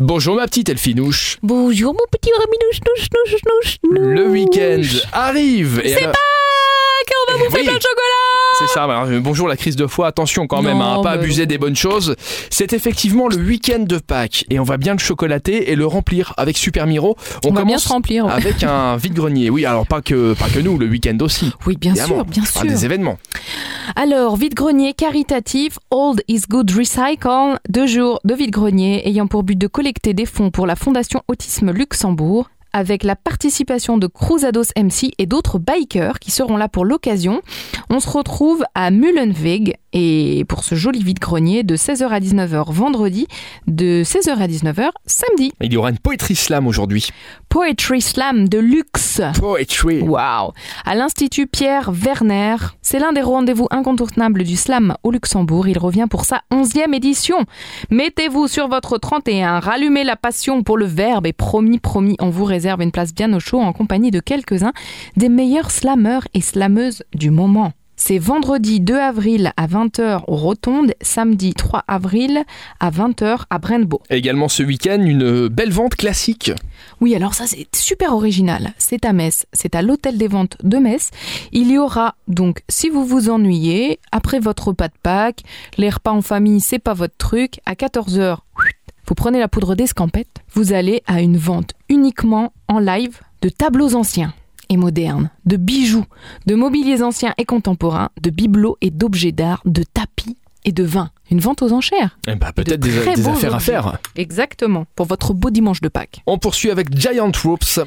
Bonjour ma petite Elfinouche. Bonjour mon petit Raminouche, nouche, nouche, nouche, nouche. Le week-end arrive. et C'est alors- Pâques, on va bouffer Oui. plein de chocolat C'est ça, alors, euh, bonjour la crise de foi, attention quand même, Non, hein, pas mais abuser des bonnes choses. C'est effectivement le week-end de Pâques et on va bien le chocolater et le remplir avec Super Miro. On, va bien commence se remplir. ouais. avec un vide-grenier. Oui, alors pas que, pas que nous, le week-end aussi. Oui, bien Évidemment. sûr, bien Pas sûr. des événements. Alors, vide-grenier caritatif Old is Good Recycle, deux jours de vide-grenier ayant pour but de collecter des fonds pour la Fondation Autisme Luxembourg avec la participation de Cruzados MC et d'autres bikers qui seront là pour l'occasion. On se retrouve à Mullenweg et pour ce joli vide-grenier de 16h à 19h vendredi, de 16h à 19h samedi. Il y aura une poétrie slam aujourd'hui. Poetry Slam de luxe. Poetry. Waouh À l'Institut Pierre Werner. C'est l'un des rendez-vous incontournables du slam au Luxembourg. Il revient pour sa 11e édition. Mettez-vous sur votre 31, rallumez la passion pour le verbe et promis, promis, on vous réserve une place bien au chaud en compagnie de quelques-uns des meilleurs slammeurs et slameuses du moment. C'est vendredi 2 avril à 20h au Rotonde, samedi 3 avril à 20h à Brandebourg. Également ce week-end, une belle vente classique. Oui, alors ça c'est super original. C'est à Metz, c'est à l'hôtel des ventes de Metz. Il y aura donc, si vous vous ennuyez, après votre repas de Pâques, les repas en famille, c'est pas votre truc, à 14h, vous prenez la poudre d'escampette, vous allez à une vente uniquement en live de tableaux anciens et modernes, de bijoux, de mobiliers anciens et contemporains, de bibelots et d'objets d'art, de tapis et de vins. Une vente aux enchères. Eh ben, Peut-être de des, affaires à faire. Exactement, pour votre beau dimanche de Pâques. On poursuit avec Giant Ropes.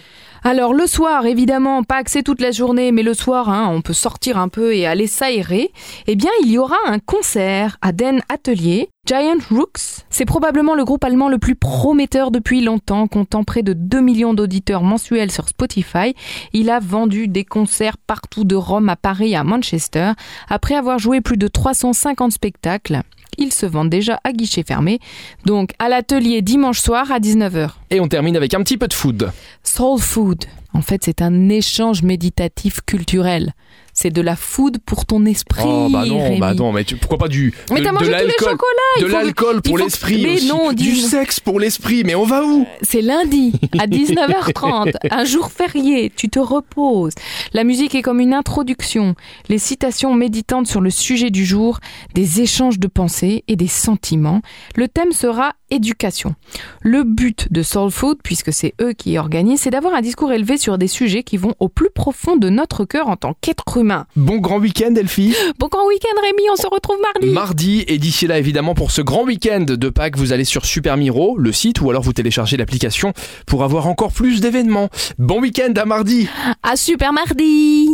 Alors le soir, évidemment, pas c'est toute la journée, mais le soir, hein, on peut sortir un peu et aller s'aérer. Eh bien, il y aura un concert à Den Atelier. Giant Rooks, c'est probablement le groupe allemand le plus prometteur depuis longtemps, comptant près de 2 millions d'auditeurs mensuels sur Spotify. Il a vendu des concerts partout de Rome à Paris à Manchester. Après avoir joué plus de 350 spectacles, ils se vendent déjà à guichet fermé. Donc à l'atelier dimanche soir à 19h. Et on termine avec un petit peu de food. Soul food. En fait, c'est un échange méditatif culturel. C'est de la food pour ton esprit. Oh bah non, Rémi. bah non, mais tu- pourquoi pas du Mais de, t'as de mangé tous les l'alcool, chocolats. de faut l'alcool pour que- l'esprit mais aussi, non, du sexe pour l'esprit. Mais on va où? C'est lundi à 19h30, un jour férié, tu te reposes. La musique est comme une introduction, les citations méditantes sur le sujet du jour, des échanges de pensées et des sentiments. Le thème sera éducation. Le but de Soul Food, puisque c'est eux qui organisent, c'est d'avoir un discours élevé sur des sujets qui vont au plus profond de notre cœur en tant qu'être humain. Bon grand week-end, Elfie. Bon grand week-end Rémi, on se retrouve mardi. Mardi et d'ici là évidemment pour ce grand week-end de Pâques vous allez sur Super Miro, le site ou alors vous téléchargez l'application pour avoir encore plus d'événements. Bon week-end à mardi à super mardi